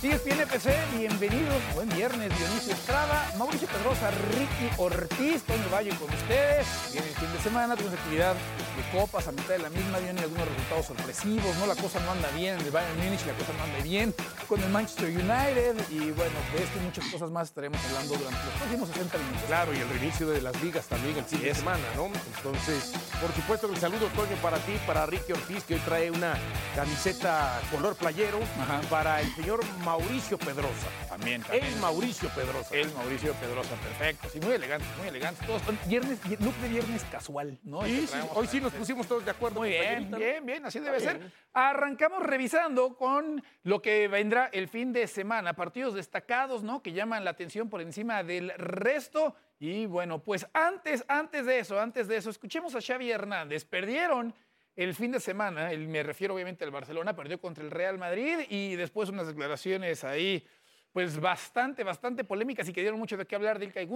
ESPN FC, bienvenidos, buen viernes, Dionisio Estrada, Mauricio Pedrosa, Ricky Ortiz, Toño Valle con ustedes. Viene el fin de semana, tenemos actividad de copas a mitad de la misma, vienen algunos resultados sorpresivos, ¿no? La cosa no anda bien en el Bayern Múnich, la cosa no anda bien con el Manchester United y bueno, de esto y muchas cosas más estaremos hablando durante los próximos 60 minutos. Claro, y el reinicio de las ligas también el fin de semana, ¿no? Entonces, por supuesto, un saludo, Toño, para ti, para Ricky Ortiz, que hoy trae una camiseta color playero, Ajá. para el señor Mauricio Pedrosa. También, El Mauricio Pedrosa. El Mauricio Pedrosa, perfecto. Sí, muy elegante, muy elegante. Todos con viernes, look de viernes casual, ¿no? Sí, sí, hoy sí nos pusimos todos de acuerdo. Muy bien, bien, bien, así debe ser. Arrancamos revisando con lo que vendrá el fin de semana. Partidos destacados, ¿no? Que llaman la atención por encima del resto. Y bueno, pues antes, antes de eso, antes de eso, escuchemos a Xavi Hernández. Perdieron el fin de semana, me refiero obviamente al Barcelona, perdió contra el Real Madrid y después unas declaraciones ahí pues bastante, bastante polémicas y que dieron mucho de qué hablar de Ilkay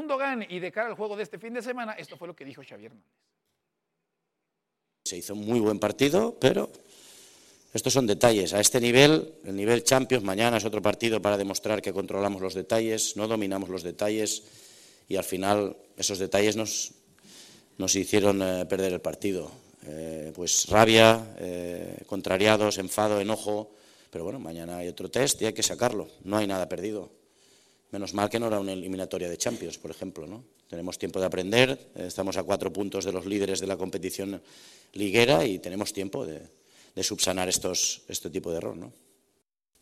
y de cara al juego de este fin de semana, esto fue lo que dijo Xavi Hernández. Se hizo un muy buen partido, pero estos son detalles. A este nivel, el nivel Champions, mañana es otro partido para demostrar que controlamos los detalles, no dominamos los detalles y al final esos detalles nos, nos hicieron eh, perder el partido. Eh, pues rabia, eh, contrariados, enfado, enojo, pero bueno, mañana hay otro test y hay que sacarlo. No hay nada perdido. Menos mal que no era una eliminatoria de Champions, por ejemplo. ¿no? Tenemos tiempo de aprender, eh, estamos a cuatro puntos de los líderes de la competición liguera y tenemos tiempo de, subsanar estos, este tipo de error. ¿no?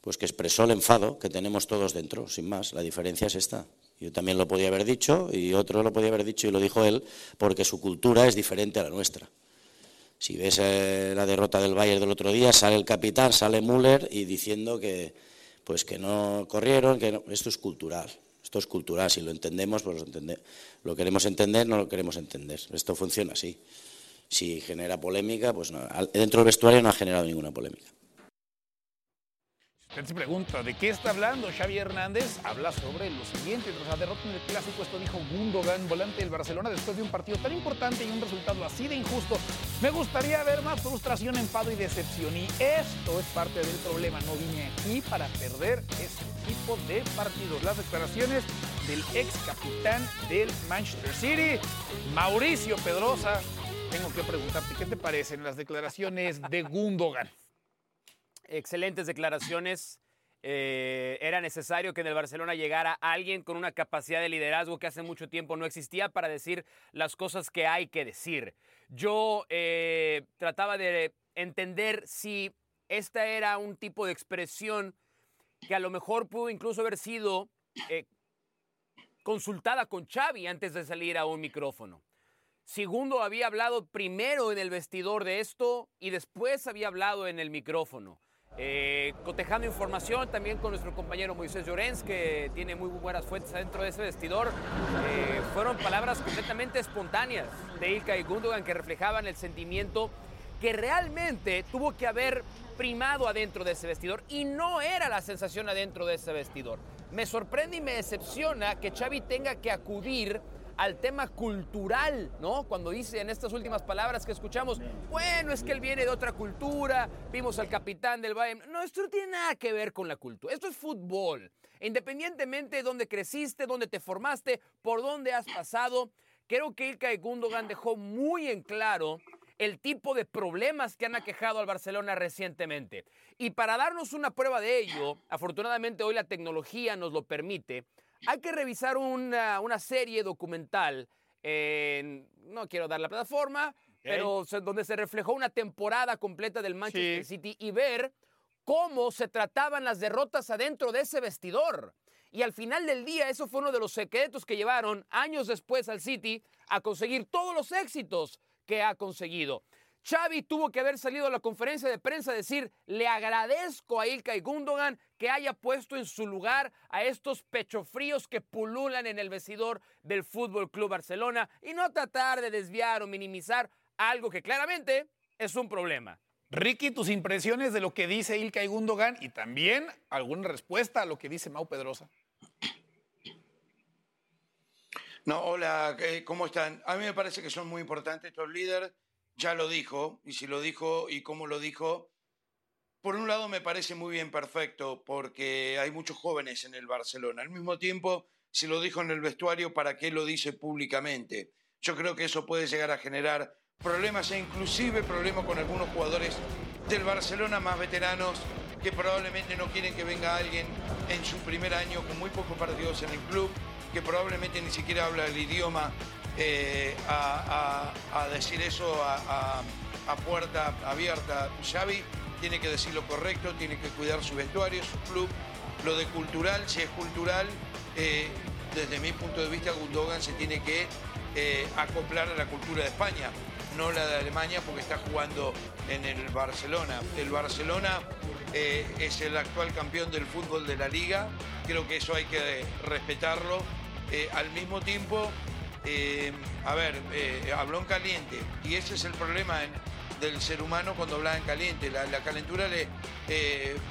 Pues que expresó el enfado que tenemos todos dentro, sin más. La diferencia es esta. Yo también lo podía haber dicho y otro lo podía haber dicho y lo dijo él porque su cultura es diferente a la nuestra. Si ves eh, la derrota del Bayern del otro día, sale el capitán, sale Müller y diciendo que, pues que no corrieron, que no- esto es cultural. Esto es cultural, si lo entendemos, pues lo, entende- lo queremos entender, no lo queremos entender. Esto funciona así. Si genera polémica, pues no. Dentro del vestuario no ha generado ninguna polémica. Usted se pregunta, ¿de qué está hablando Xavi Hernández? Habla sobre lo siguiente, tras la derrota en el Clásico, esto dijo Gundogan, volante del Barcelona, después de un partido tan importante y un resultado así de injusto. Me gustaría ver más frustración, enfado y decepción, y esto es parte del problema. No vine aquí para perder este tipo de partidos. Las declaraciones del ex capitán del Manchester City, Mauricio Pedrosa. Tengo que preguntarte, ¿qué te parecen las declaraciones de Gundogan? Excelentes declaraciones. Eh, era necesario que en el Barcelona llegara alguien con una capacidad de liderazgo que hace mucho tiempo no existía para decir las cosas que hay que decir. Yo eh, trataba de entender si esta era un tipo de expresión que a lo mejor pudo incluso haber sido eh, consultada con Xavi antes de salir a un micrófono. Segundo había hablado primero en el vestidor de esto y después había hablado en el micrófono. Eh, cotejando información también con nuestro compañero Moisés Llorens, que tiene muy buenas fuentes adentro de ese vestidor, eh, fueron palabras completamente espontáneas de Ilkay Gundogan que reflejaban el sentimiento que realmente tuvo que haber primado adentro de ese vestidor y no era la sensación adentro de ese vestidor. Me sorprende y me decepciona que Xavi tenga que acudir al tema cultural, ¿no? Cuando dice en estas últimas palabras que escuchamos, bueno, es que él viene de otra cultura, vimos al capitán del Bayern. No, esto no tiene nada que ver con la cultura, esto es fútbol. Independientemente de dónde creciste, dónde te formaste, por dónde has pasado, creo que Ilkay Gundogan dejó muy en claro el tipo de problemas que han aquejado al Barcelona recientemente. Y para darnos una prueba de ello, afortunadamente hoy la tecnología nos lo permite, hay que revisar una, una serie documental, en- no quiero dar la plataforma, pero donde se reflejó una temporada completa del Manchester Sí. City y ver cómo se trataban las derrotas adentro de ese vestidor. Y al final del día, eso fue uno de los secretos que llevaron años después al City a conseguir todos los éxitos que ha conseguido. Xavi tuvo que haber salido a la conferencia de prensa a decir, le agradezco a Ilkay Gundogan que haya puesto en su lugar a estos pechofríos que pululan en el vestidor del Fútbol Club Barcelona y no tratar de desviar o minimizar algo que claramente es un problema. Ricky, tus impresiones de lo que dice Ilkay Gundogan y también alguna respuesta a lo que dice Mau Pedrosa. No, hola, eh, ¿cómo están? A mí me parece que son muy importantes estos líderes. Ya lo dijo, y si lo dijo y cómo lo dijo, por un lado me parece muy bien perfecto porque hay muchos jóvenes en el Barcelona. Al mismo tiempo, si lo dijo en el vestuario, ¿para qué lo dice públicamente? Yo creo que eso puede llegar a generar problemas e inclusive problemas con algunos jugadores del Barcelona más veteranos que probablemente no quieren que venga alguien en su primer año con muy pocos partidos en el club, que probablemente ni siquiera habla el idioma, eh, a, decir eso a, puerta abierta. Xavi tiene que decir lo correcto, tiene que cuidar su vestuario, su club, lo de cultural, si es cultural, eh, desde mi punto de vista Gundogan se tiene que eh, acoplar a la cultura de España, no la de Alemania porque está jugando en el Barcelona. El Barcelona eh, es el actual campeón del fútbol de la liga, creo que eso hay que respetarlo. Al mismo tiempo, eh, a ver, habló en caliente y ese es el problema del ser humano cuando habla en caliente. La, calentura le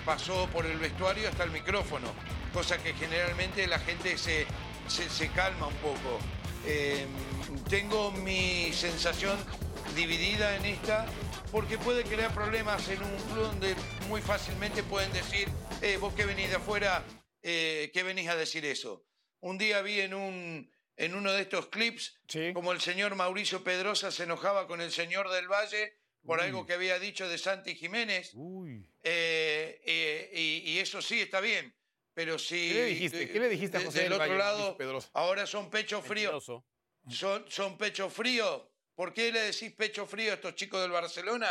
pasó por el vestuario hasta el micrófono, cosa que generalmente la gente se, se calma un poco. tengo mi sensación dividida en esta porque puede crear problemas en un club donde muy fácilmente pueden decir, eh, vos que venís de afuera, eh, ¿qué venís a decir eso? Un día vi en, un, en uno de estos clips como el señor Mauricio Pedrosa se enojaba con el señor del Valle por algo que había dicho de Santi Jiménez. Eh, y, eso sí está bien. Pero si. ¿Qué le dijiste, ¿Qué le dijiste a José del, otro lado, ahora son pecho frío. Son, son pecho frío ¿Por qué le decís pecho frío a estos chicos del Barcelona?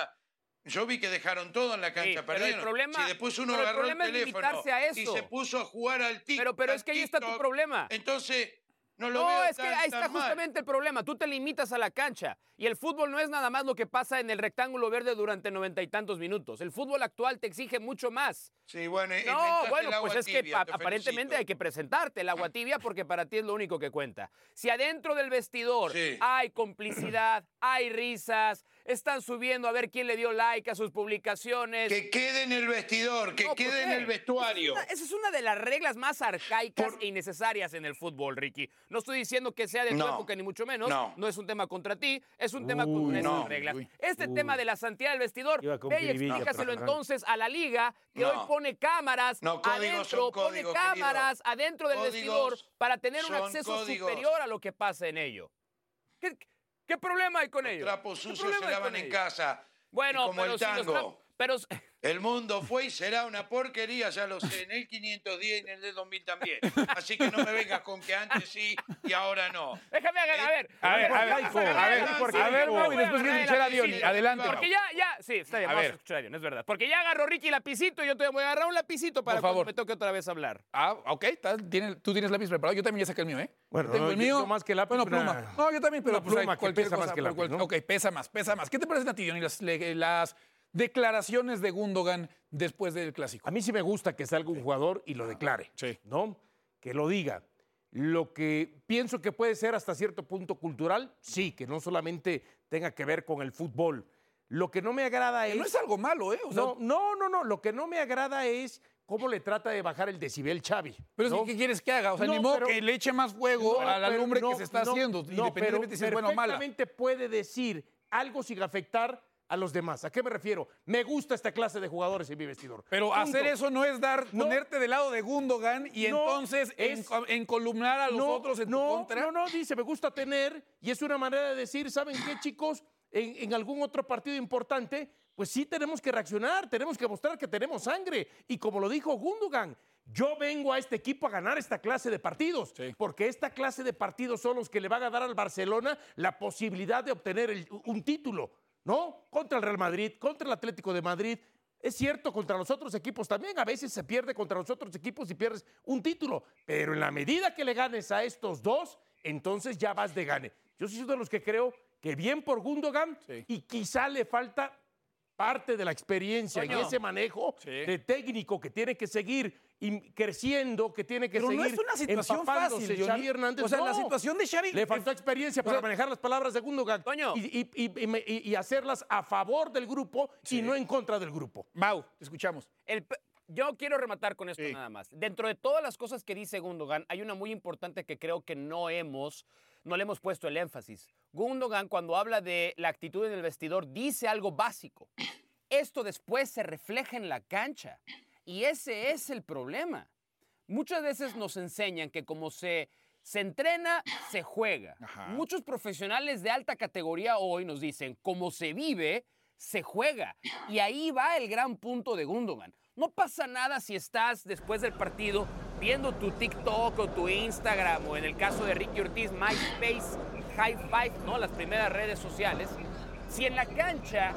Yo vi que dejaron todo en la cancha, perdieron. El problema, si después uno agarró el, teléfono y se puso a jugar al TikTok. Pero, pero es que ahí está tu problema. Entonces, no, lo no es que ahí está justamente el problema. Tú te limitas a la cancha. Y el fútbol no es nada más lo que pasa en el rectángulo verde durante noventa y tantos minutos. El fútbol actual te exige mucho más. Sí, bueno, no, bueno, pues es que aparentemente hay que presentarte el agua tibia porque para ti es lo único que cuenta. Si adentro del vestidor hay complicidad, hay risas, están subiendo a ver quién le dio like a sus publicaciones. Que quede en el vestidor, que quede en el vestuario. Esa es, una, de las reglas más arcaicas e innecesarias en el fútbol, Ricky. No estoy diciendo que sea de tu época, ni mucho menos. No. es un tema contra ti, es un tema con esas reglas. este tema de la santidad del vestidor, ve y explícaselo entonces a la liga, que hoy pone cámaras adentro, pone cámaras adentro del vestidor para tener un acceso superior a lo que pasa en ello. ¿Qué, problema hay con? Los trapos sucios se lavan en casa. Bueno, como el tango. Pero el mundo fue y será una porquería, ya lo sé, en el 510 y en el de 2000 también. Así que no me vengas con que antes sí y ahora no. Déjame a ver, a ver. A ver, a ver, a ver, a ver, Mau, y después quiero escuchar a Diony. Adelante. Porque ya, ya, sí, está bien, vamos a escuchar a Diony, es verdad. Porque ya agarró Ricky lapicito y yo te voy a agarrar un lapicito para que me toque otra vez hablar. Ah, ok, tú tienes lápiz preparado, yo también ya saqué el mío, ¿eh? Bueno, tengo el mío. más que lápiz. Bueno, pluma. No, yo también, pero pues pluma que pesa más que lápiz, Ok, pesa más, pesa más. ¿Qué te parecen a ti, Diony, las declaraciones de Gundogan después del clásico. A mí sí me gusta que salga un jugador y lo declare, ¿no? Que lo diga. Lo que pienso que puede ser hasta cierto punto cultural, sí, que no solamente tenga que ver con el fútbol. Lo que no me agrada es. No es algo malo, ¿eh? no, no, no, no. Lo que no me agrada es cómo le trata de bajar el decibel Xavi. Pero ¿qué quieres que haga? O sea, ni modo que le eche más fuego a la lumbre que se está haciendo, independientemente si es bueno o mala. puede decir algo sin afectar a los demás. ¿A qué me refiero? Me gusta esta clase de jugadores en mi vestidor. Pero hacer eso no es dar, ponerte del lado de Gundogan y entonces encolumnar a los otros en tu contra. No, no, dice, me gusta tener, y es una manera de decir, ¿saben qué, chicos? En, en, algún otro partido importante, pues sí tenemos que reaccionar, tenemos que mostrar que tenemos sangre. Y como lo dijo Gundogan, yo vengo a este equipo a ganar esta clase de partidos, porque esta clase de partidos son los que le van a dar al Barcelona la posibilidad de obtener un título. ¿No? Contra el Real Madrid, contra el Atlético de Madrid. Es cierto, contra los otros equipos también. A veces se pierde contra los otros equipos y pierdes un título. Pero en la medida que le ganes a estos dos, entonces ya vas de gane. Yo soy uno de los que creo que bien por Gundogan y quizá le falta parte de la experiencia en ese manejo de técnico que tiene que seguir creciendo, que tiene que Pero seguir. No es una situación fácil, Xavi Hernández. O sea, la situación de Xavi. Le faltó experiencia para manejar las palabras de Gundogan y, y, hacerlas a favor del grupo y no en contra del grupo. Mau, te escuchamos. yo quiero rematar con esto nada más. Dentro de todas las cosas que dice Gundogan, hay una muy importante que creo que no hemos no le hemos puesto el énfasis. Gundogan, cuando habla de la actitud en el vestidor, dice algo básico. esto después se refleja en la cancha. Y ese es el problema. Muchas veces nos enseñan que como se, se entrena, se juega. Ajá. Muchos profesionales de alta categoría hoy nos dicen, como se vive, se juega. Y ahí va el gran punto de Gundogan. No pasa nada si estás después del partido viendo tu TikTok o tu Instagram o en el caso de Ricky Ortiz, MySpace, High Five, ¿no? las primeras redes sociales. Si en la cancha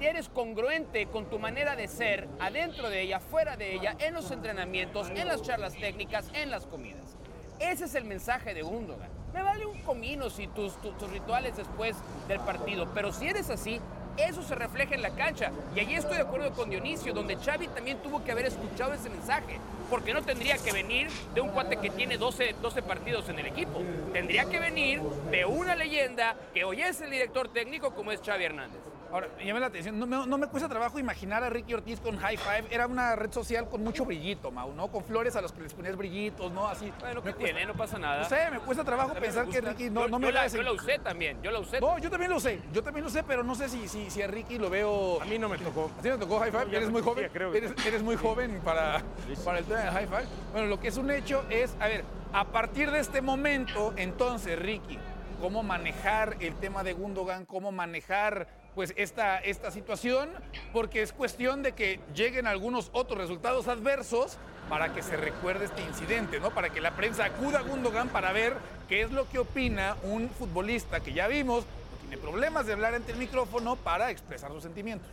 eres congruente con tu manera de ser, adentro de ella, fuera de ella, en los entrenamientos, en las charlas técnicas, en las comidas. Ese es el mensaje de Gundogan. Me vale un comino si tus, tus, tus rituales después del partido, pero si eres así, eso se refleja en la cancha. Y allí estoy de acuerdo con Dionisio, donde Xavi también tuvo que haber escuchado ese mensaje, porque no tendría que venir de un cuate que tiene 12, 12 partidos en el equipo. Tendría que venir de una leyenda que hoy es el director técnico como es Xavi Hernández. Ahora, me llama la atención, no me, no me cuesta trabajo imaginar a Ricky Ortiz con High Five. Era una red social con mucho brillito, Mau, ¿no? Con flores a los que les ponías brillitos, ¿no? Así. Bueno, ¿qué cuesta- tiene? No pasa nada. No sé, me cuesta trabajo pensar que. Ricky no, yo, no me yo la, yo la usé también, yo la usé. No, yo también lo usé, yo también lo sé, pero no sé si, si, si a Ricky lo veo... A mí no me tocó. ¿A ti no te tocó High Five? Eres muy joven. creo que- Eres, eres muy joven para, para el tema de High Five. Bueno, lo que es un hecho es, a ver, a partir de este momento, entonces, Ricky, cómo manejar el tema de Gundogan, cómo manejar pues esta, esta situación, porque es cuestión de que lleguen algunos otros resultados adversos para que se recuerde este incidente, ¿no? Para que la prensa acuda a Gundogan para ver qué es lo que opina un futbolista que ya vimos, no tiene problemas de hablar ante el micrófono para expresar sus sentimientos.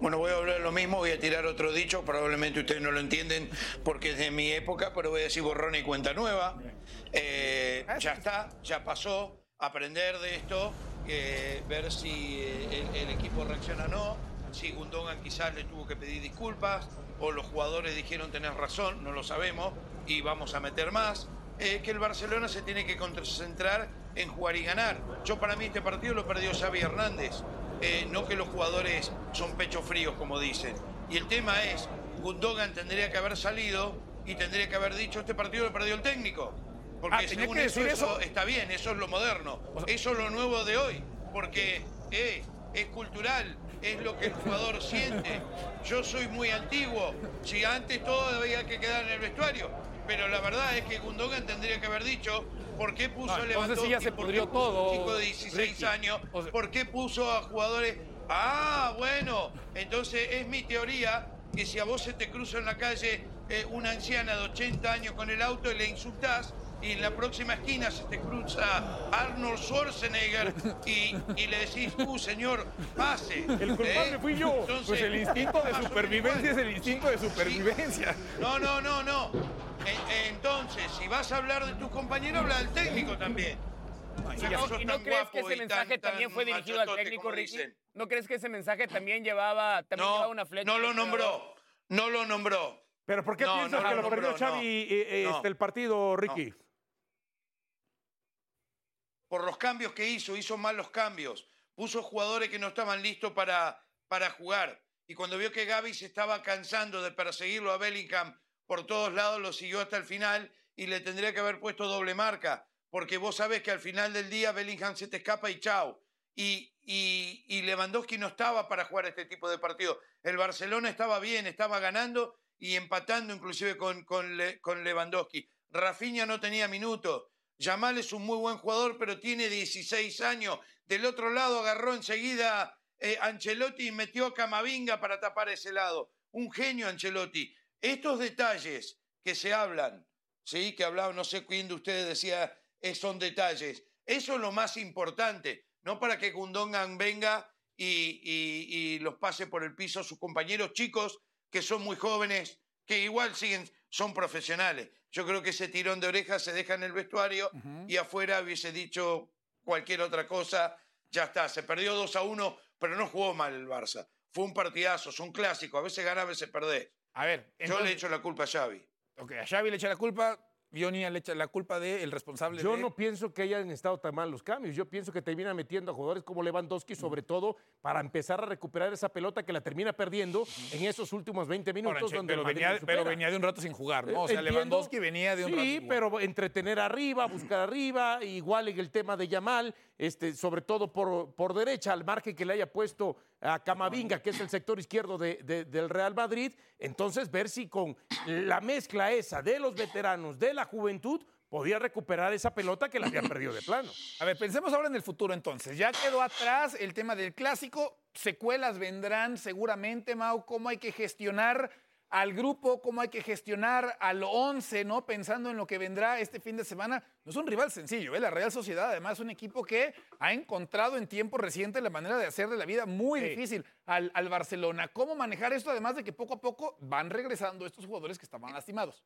Bueno, voy a hablar lo mismo, voy a tirar otro dicho, probablemente ustedes no lo entienden porque es de mi época, pero voy a decir borrón y cuenta nueva. Eh, ya está, ya pasó, aprender de esto, ver si eh, el, equipo reacciona o no, si Gundogan quizás le tuvo que pedir disculpas o los jugadores dijeron tener razón, no lo sabemos y vamos a meter más. Eh, que el Barcelona se tiene que concentrar en jugar y ganar. Yo para mí este partido lo perdió Xavi Hernández. Eh, no que los jugadores son pecho fríos, como dicen. Y el tema es, Gundogan tendría que haber salido y tendría que haber dicho, este partido lo perdió el técnico. Porque Ah, según que eso, decir eso eso. está bien, eso es lo moderno. O sea- eso es lo nuevo de hoy. Porque eh, es cultural, es lo que el jugador siente. Yo soy muy antiguo. Si antes todo había que quedar en el vestuario. Pero la verdad es que Gundogan tendría que haber dicho por qué puso No, a ya Lewandowski, por qué puso a un chico de 16 Ricky. años, O sea- por qué puso a jugadores. Ah, bueno, entonces es mi teoría que si a vos se te cruza en la calle eh, una anciana de 80 años con el auto y le insultás, y en la próxima esquina se te cruza Arnold Schwarzenegger y, y le decís, uh, señor, pase. El culpable ¿eh? fui yo. Entonces, Pues el instinto de supervivencia es el instinto de supervivencia. no, no, no, no. E- Entonces, si vas a hablar de tus compañeros, habla del técnico también. ¿Y Ya no, y crees que ese mensaje tan- también tan fue dirigido al técnico, Ricky? dicen. ¿No crees que ese mensaje también llevaba, también llevaba una flecha? no lo nombró. No lo nombró. ¿Pero por qué No, piensas no, que no, lo no, perdió no, Xavi eh, eh, no. este, el partido, Ricky? Por los cambios que hizo, hizo mal los cambios. Puso jugadores que no estaban listos para, para jugar. Y cuando vio que Gaby se estaba cansando de perseguirlo a Bellingham por todos lados, lo siguió hasta el final y le tendría que haber puesto doble marca. Porque vos sabés que al final del día Bellingham se te escapa y chao. Y, y, y Lewandowski no estaba para jugar este tipo de partido. El Barcelona estaba bien, estaba ganando y empatando inclusive con, con, con Lewandowski. Rafinha no tenía minutos. Yamal es un muy buen jugador, pero tiene 16 años. Del otro lado agarró enseguida eh, Ancelotti y metió a Camavinga para tapar ese lado. Un genio Ancelotti. Estos detalles que se hablan, ¿sí? que hablaba, no sé quién de ustedes decía, eh, son detalles. Eso es lo más importante, no para que Gundogan venga y, y- los pase por el piso sus compañeros chicos que son muy jóvenes, que igual siguen, son profesionales. Yo creo que ese tirón de orejas se deja en el vestuario y afuera hubiese dicho cualquier otra cosa, ya está, se perdió 2 a 1, pero no jugó mal el Barça. Fue un partidazo, son clásicos, a veces ganás, a veces perdés. A ver, Yo le echo la culpa a Xavi. Ok, a Xavi le echa la culpa. Vioni le echa la culpa del responsable Yo de... no pienso que hayan estado tan mal los cambios. Yo pienso que termina metiendo a jugadores como Lewandowski, sobre todo para empezar a recuperar esa pelota que la termina perdiendo en esos últimos 20 minutos. Ahora, donde pero, el venía, pero venía de un rato sin jugar, ¿no? O sea, Entiendo. Lewandowski venía de un rato Sí, sin jugar. pero entretener arriba, buscar arriba, igual en el tema de Yamal, este, sobre todo por, por derecha, al margen que le haya puesto a Camavinga, que es el sector izquierdo de- de- del Real Madrid, entonces ver si con la mezcla esa de los veteranos, de la juventud, podía recuperar esa pelota que la habían perdido de plano. A ver, pensemos ahora en el futuro entonces. Ya quedó atrás el tema del clásico, secuelas vendrán seguramente, Mau, cómo hay que gestionar al grupo, cómo hay que gestionar al 11, ¿no? Pensando en lo que vendrá este fin de semana. No es un rival sencillo, ¿eh? La Real Sociedad además es un equipo que ha encontrado en tiempo reciente la manera de hacerle la vida muy difícil al, al Barcelona. ¿Cómo manejar esto? Además de que poco a poco van regresando estos jugadores que estaban lastimados.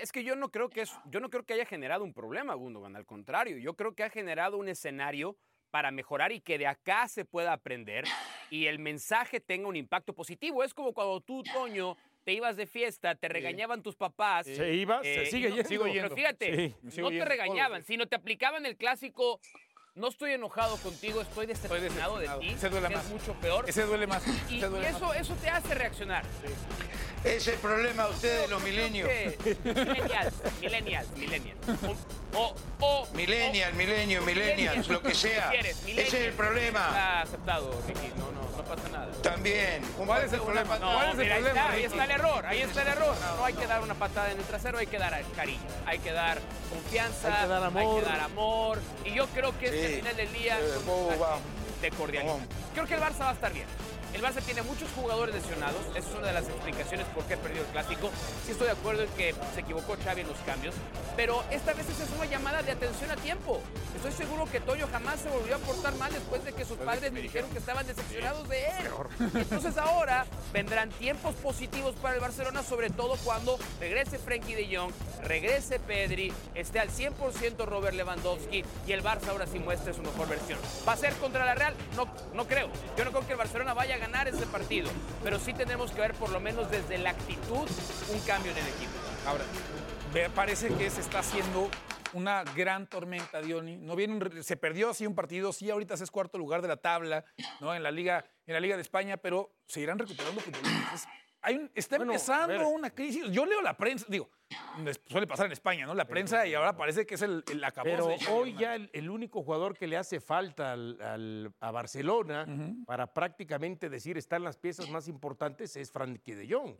Es que yo no creo que es, yo no creo que haya generado un problema, Gundogan. Al contrario, yo creo que ha generado un escenario para mejorar y que de acá se pueda aprender y el mensaje tenga un impacto positivo. Es como cuando tú, Toño, te ibas de fiesta, te regañaban tus papás. Se iba, se eh, sigue y no- yendo. sigo Pero fíjate, Sí, no te yendo. regañaban, sino te aplicaban el clásico. No estoy enojado contigo, estoy decepcionado de ti. Ese duele más. Es mucho peor. Ese duele más. y ese duele y más. eso, eso te hace reaccionar. Es el problema de ustedes, los milenios. Millennials, millennials, millennials. O, o, o- Millennial, milenio, millennials, lo que sea. ¿Qué quieres? Ese es el problema. Está aceptado, Ricky. No, no, no pasa nada. También. ¿Cuál es el problema? No, ¿Cuál es el mira, ahí problema, está, ahí está el error, ahí está el error. No hay que dar una patada en el trasero, hay que dar cariño, hay que dar confianza, Hay que dar amor. dar amor. Y yo creo que este final del día Eh, de cordialidad. Creo que el Barça va a estar bien. El Barça tiene muchos jugadores lesionados, esa es una de las explicaciones por qué perdió el clásico. Sí estoy de acuerdo en que se equivocó Xavi en los cambios, pero esta vez esa es una llamada de atención a tiempo. Estoy seguro que Toño jamás se volvió a portar mal después de que sus padres me dijeron que estaban decepcionados de él. Entonces ahora vendrán tiempos positivos para el Barcelona, sobre todo cuando regrese Frenkie de Jong, regrese Pedri, esté al 100% Robert Lewandowski y el Barça ahora sí muestre su mejor versión. ¿Va a ser contra la Real? No, no creo. Yo no creo que el Barcelona vaya a ganar ese partido, pero sí tenemos que ver por lo menos desde la actitud un cambio en el equipo. Ahora, ve- parece que se está haciendo una gran tormenta, Diony. No viene se perdió así un partido, sí, ahorita es cuarto lugar de la tabla, ¿no? En la Liga, en la Liga de España, pero se irán recuperando futbolistas. Hay un- está Bueno, empezando una crisis. Yo leo la prensa, digo, suele pasar en España, ¿no? La prensa y ahora parece que es el, el Pero hoy ya el, el único jugador que le hace falta al- al- a Barcelona para prácticamente decir están las piezas más importantes es Frankie de Jong.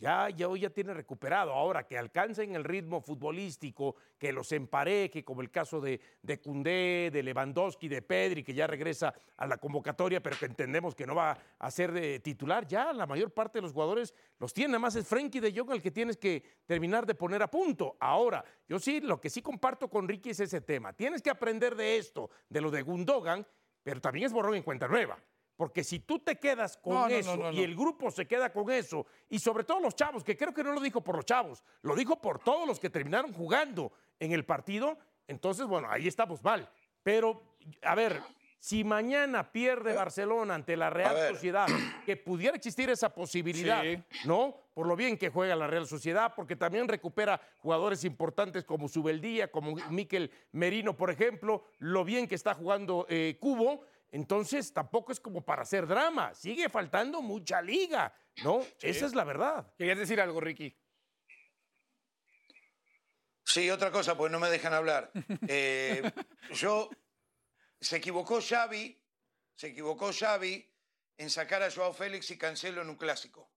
Ya, ya hoy ya tiene recuperado. Ahora que alcancen el ritmo futbolístico, que los empareje, como el caso de, de Cundé, de Lewandowski, de Pedri, que ya regresa a la convocatoria, pero que entendemos que no va a ser de titular, ya la mayor parte de los jugadores los tiene. Nada más es Frankie de Jong el que tienes que terminar de poner a punto. Ahora, yo sí, lo que sí comparto con Ricky es ese tema. Tienes que aprender de esto, de lo de Gundogan, pero también es borrón en cuenta nueva. Porque si tú te quedas con No, no, no, eso no, y el grupo se queda con eso, y sobre todo los chavos, que creo que no lo dijo por los chavos, lo dijo por todos los que terminaron jugando en el partido, entonces, bueno, ahí estamos mal. Pero, a ver, si mañana pierde Barcelona ante la Real. Sociedad, que pudiera existir esa posibilidad, Sí. ¿no? Por lo bien que juega la Real Sociedad, porque también recupera jugadores importantes como Subeldía, como Miquel Merino, por ejemplo, lo bien que está jugando eh, Cubo. Entonces tampoco es como para hacer drama. Sigue faltando mucha liga, ¿no? Esa es la verdad. Querías decir algo, Ricky. Sí, otra cosa, pues no me dejan hablar. Eh, yo, se equivocó Xavi, se equivocó Xavi en sacar a Joao Félix y Cancelo en un clásico.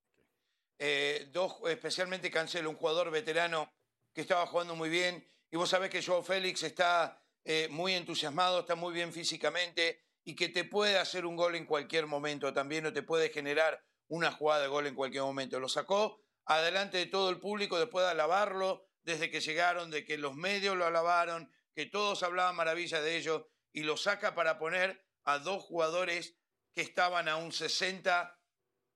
Eh, dos, especialmente Cancelo, un jugador veterano que estaba jugando muy bien. Y vos sabés que Joao Félix está eh, muy entusiasmado, está muy bien físicamente y que te puede hacer un gol en cualquier momento también o te puede generar una jugada de gol en cualquier momento. Lo sacó adelante de todo el público después de alabarlo, desde que llegaron, de que los medios lo alabaron, que todos hablaban maravilla de ellos y lo saca para poner a dos jugadores que estaban a un 60,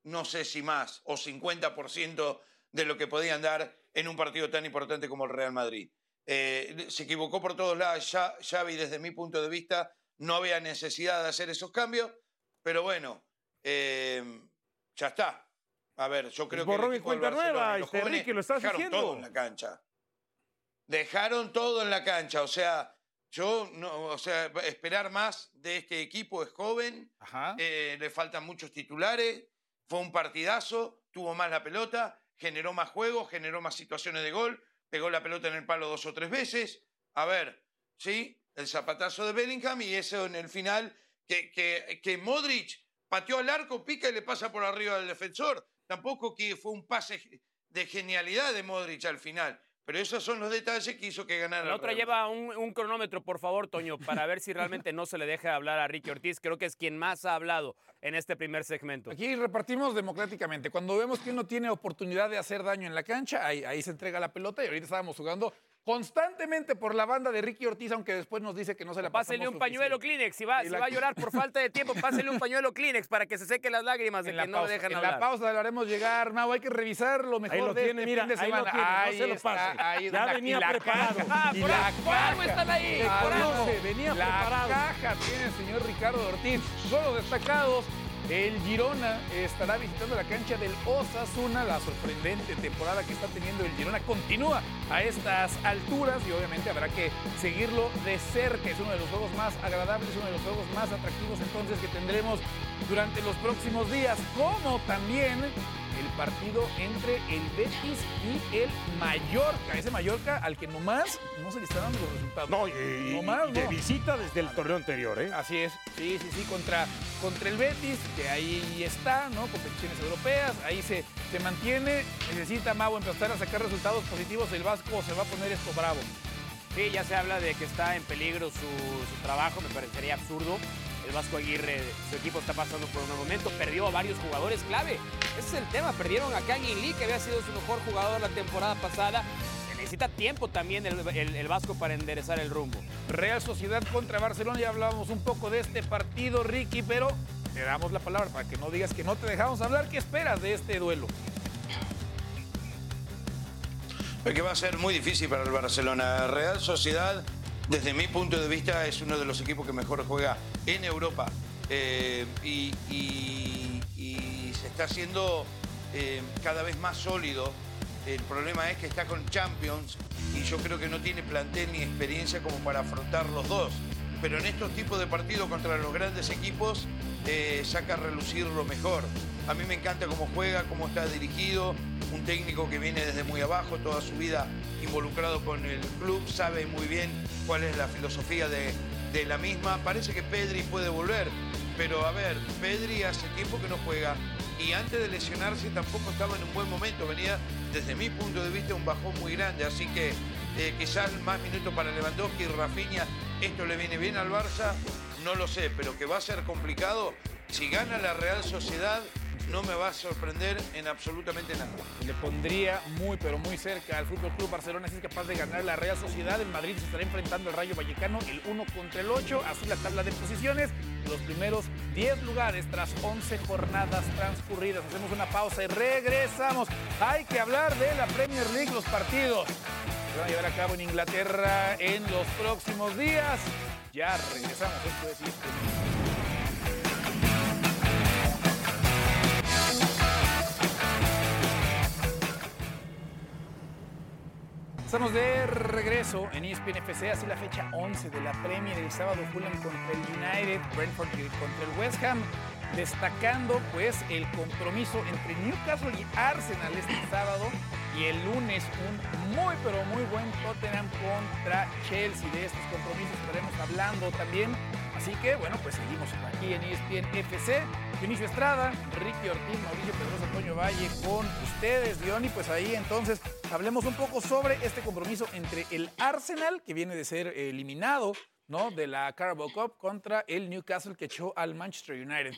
no sé si más, o 50% de lo que podían dar en un partido tan importante como el Real Madrid. Eh, se equivocó por todos lados Xavi desde mi punto de vista, no había necesidad de hacer esos cambios, pero bueno, eh, ya está. A ver, yo creo que borrón y cuenta nueva, y los este, jóvenes lo estás dejaron diciendo. todo en la cancha. Dejaron todo en la cancha, o sea, yo no, o sea, esperar más de este equipo es joven, eh, le faltan muchos titulares, fue un partidazo, tuvo más la pelota, generó más juego, generó más situaciones de gol, pegó la pelota en el palo dos o tres veces. A ver, ¿sí? El zapatazo de Bellingham y eso en el final, que, que, que Modric pateó al arco, pica y le pasa por arriba del defensor. Tampoco que fue un pase de genialidad de Modric al final. Pero esos son los detalles que hizo que ganara. La otra lleva un, un cronómetro, por favor, Toño, para ver si realmente no se le deja hablar a Ricky Ortiz. Creo que es quien más ha hablado en este primer segmento. Aquí repartimos democráticamente. Cuando vemos que uno tiene oportunidad de hacer daño en la cancha, ahí, ahí se entrega la pelota y ahorita estábamos jugando constantemente por la banda de Ricky Ortiz, aunque después nos dice que no se la pasamos Pásele un pañuelo. Kleenex. Si va, Y si la- va a llorar por falta de tiempo, pásele un pañuelo Kleenex para que se seque las lágrimas de En que la, no pausa, le dejan en hablar. la pausa lo haremos llegar, Mau. Hay que revisar lo mejor Ahí lo de tiene, este mira, fin de ahí lo semana. tiene, no Ahí se lo está, pase. ahí Ya la- venía la preparado. Ah, por la por algo están ahí, Ah, por algo no, se venía la preparado. caja tiene el señor Ricardo Ortiz. Son los destacados. El Girona estará visitando la cancha del Osasuna. La sorprendente temporada que está teniendo el Girona continúa a estas alturas y obviamente habrá que seguirlo de cerca. Es uno de los juegos más agradables, uno de los juegos más atractivos entonces que tendremos durante los próximos días, como también el partido entre el Betis y el Mallorca. Ese Mallorca al que nomás no se le están dando los resultados. No, y, Nomás y de no. visita desde el torneo anterior, ¿eh? Así es, sí, sí, sí, contra, contra el Betis, que ahí está, ¿no? Competiciones europeas, ahí se, se mantiene. Necesita Mau empezar a sacar resultados positivos. El Vasco se va a poner esto bravo. Sí, ya se habla de que está en peligro su, su trabajo, me parecería absurdo. El Vasco Aguirre, su equipo está pasando por un mal momento, perdió a varios jugadores clave. Ese es el tema, perdieron a Kang Lee, que había sido su mejor jugador la temporada pasada. Se necesita tiempo también el, el- el Vasco para enderezar el rumbo. Real Sociedad contra Barcelona, ya hablábamos un poco de este partido, Ricky, pero te damos la palabra para que no digas que no te dejamos hablar. ¿Qué esperas de este duelo? que va a ser muy difícil para el Barcelona. Real Sociedad, desde mi punto de vista, es uno de los equipos que mejor juega en Europa. Eh, y, se está haciendo eh, cada vez más sólido. El problema es que está con Champions y yo creo que no tiene plantel ni experiencia como para afrontar los dos. Pero en estos tipos de partidos contra los grandes equipos eh, saca a relucir lo mejor. A mí me encanta cómo juega, cómo está dirigido, un técnico que viene desde muy abajo, toda su vida involucrado con el club, sabe muy bien cuál es la filosofía de, la misma. Parece que Pedri puede volver, pero a ver, Pedri hace tiempo que no juega y antes de lesionarse tampoco estaba en un buen momento, venía desde mi punto de vista un bajón muy grande, así que eh, quizás más minutos para Lewandowski y Rafinha, esto le viene bien al Barça, no lo sé, pero que va a ser complicado. Si gana la Real Sociedad, no me va a sorprender en absolutamente nada. Le pondría muy, pero muy cerca al Fútbol Club Barcelona si es capaz de ganar la Real Sociedad. El Madrid se estará enfrentando al Rayo Vallecano el 1 contra el 8. Así la tabla de posiciones. Los primeros 10 lugares tras 11 jornadas transcurridas. Hacemos una pausa y regresamos. Hay que hablar de la Premier League, los partidos. Se a llevar a cabo en Inglaterra en los próximos días. Ya regresamos. Esto es. Estamos de regreso en ESPN FC, así la fecha 11 de la Premier. El sábado Fulham contra el United, Brentford contra el West Ham. Destacando pues el compromiso entre Newcastle y Arsenal este sábado. Y el lunes un muy pero muy buen Tottenham contra Chelsea. De estos compromisos estaremos hablando también. Así que bueno, pues seguimos aquí en ESPN FC. Dionisio Estrada, Ricky Ortiz, Mauricio Pedrosa, Antonio Valle con ustedes, Diony. Pues ahí entonces hablemos un poco sobre este compromiso entre el Arsenal, que viene de ser eliminado ¿no? de la Carabao Cup, contra el Newcastle que echó al Manchester United.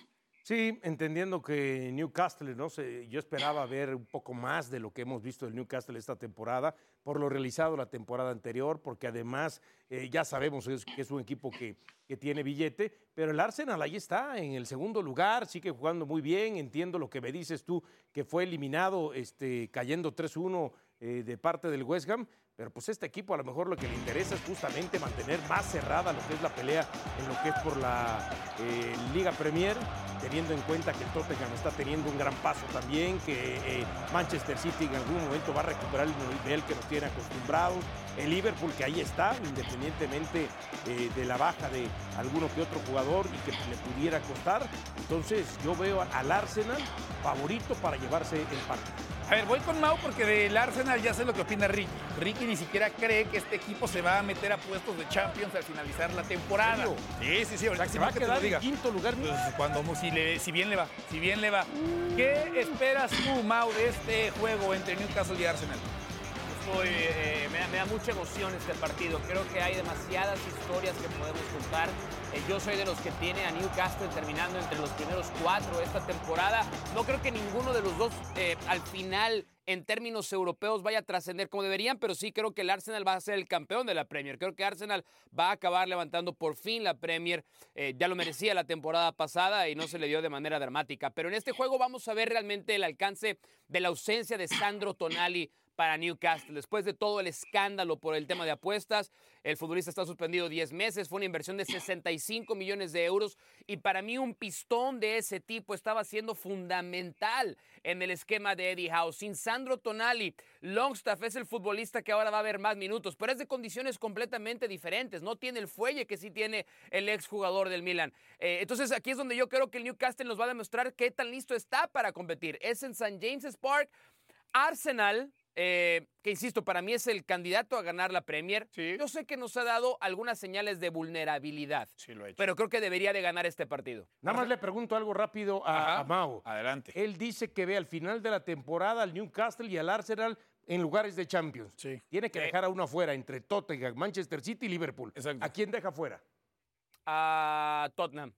Sí, entendiendo que Newcastle, no sé, yo esperaba ver un poco más de lo que hemos visto del Newcastle esta temporada, por lo realizado la temporada anterior, porque además eh, ya sabemos que es un equipo que, que tiene billete, pero el Arsenal ahí está, en el segundo lugar, sigue jugando muy bien, entiendo lo que me dices tú, que fue eliminado este, cayendo 3-1 eh, de parte del West Ham, pero pues este equipo a lo mejor lo que le interesa es justamente mantener más cerrada lo que es la pelea en lo que es por la eh, Liga Premier teniendo en cuenta que el Tottenham está teniendo un gran paso también, que eh, Manchester City en algún momento va a recuperar el nivel que nos tiene acostumbrados, el Liverpool que ahí está, independientemente eh, de la baja de alguno que otro jugador y que le pudiera costar. Entonces yo veo al Arsenal favorito para llevarse el partido. A ver, voy con Mau porque del Arsenal ya sé lo que opina Ricky. Ricky ni siquiera cree que este equipo se va a meter a puestos de Champions al finalizar la temporada. Sí, sí, sí. O sea, que se va a quedar en quinto lugar. Pues, cuando, si, le, si bien le va, si bien le va. ¿Qué esperas tú, Mau, de este juego entre Newcastle y Arsenal? Eh, me, da, me, da, mucha emoción este partido. Creo que hay demasiadas historias que podemos contar. Eh, yo soy de los que tiene a Newcastle terminando entre los primeros cuatro esta temporada. No creo que ninguno de los dos eh, al final en términos europeos vaya a trascender como deberían, pero sí creo que el Arsenal va a ser el campeón de la Premier. Creo que Arsenal va a acabar levantando por fin la Premier. ya lo merecía la temporada pasada y no se le dio de manera dramática. Pero en este juego vamos a ver realmente el alcance de la ausencia de Sandro Tonali para Newcastle. Después de todo el escándalo por el tema de apuestas, el futbolista está suspendido 10 meses, fue una inversión de 65 millones de euros y para mí un pistón de ese tipo estaba siendo fundamental en el esquema de Eddie Howe. Sin Sandro Tonali, Longstaff es el futbolista que ahora va a ver más minutos, pero es de condiciones completamente diferentes, no tiene el fuelle que sí tiene el exjugador del Milan. Eh, entonces aquí es donde yo creo que el Newcastle nos va a demostrar qué tan listo está para competir. Es en St. James's Park. Arsenal eh, que insisto, para mí es el candidato a ganar la Premier. Yo sé que nos ha dado algunas señales de vulnerabilidad, pero creo que debería de ganar este partido. Nada más le pregunto algo rápido a, Mao. Adelante. Él dice que ve al final de la temporada al Newcastle y al Arsenal en lugares de Champions. Tiene que dejar a uno afuera entre Tottenham, Manchester City y Liverpool. ¿A quién deja afuera? A Tottenham.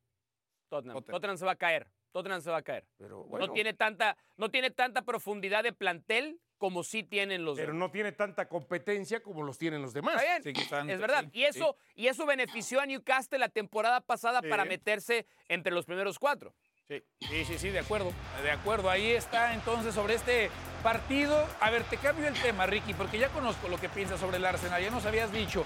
Tottenham. Tottenham. se va a caer. Tottenham se va a caer. Pero, no, tiene tanta, no tiene tanta profundidad de plantel como sí tienen los Pero no tiene tanta competencia como los tienen los demás. Está bien, es verdad. y, eso, y eso benefició a Newcastle la temporada pasada para meterse entre los primeros cuatro. Sí, sí, sí, sí, de acuerdo, de acuerdo. Ahí está entonces sobre este partido. A ver, te cambio el tema, Ricky, porque ya conozco lo que piensas sobre el Arsenal. Ya nos habías dicho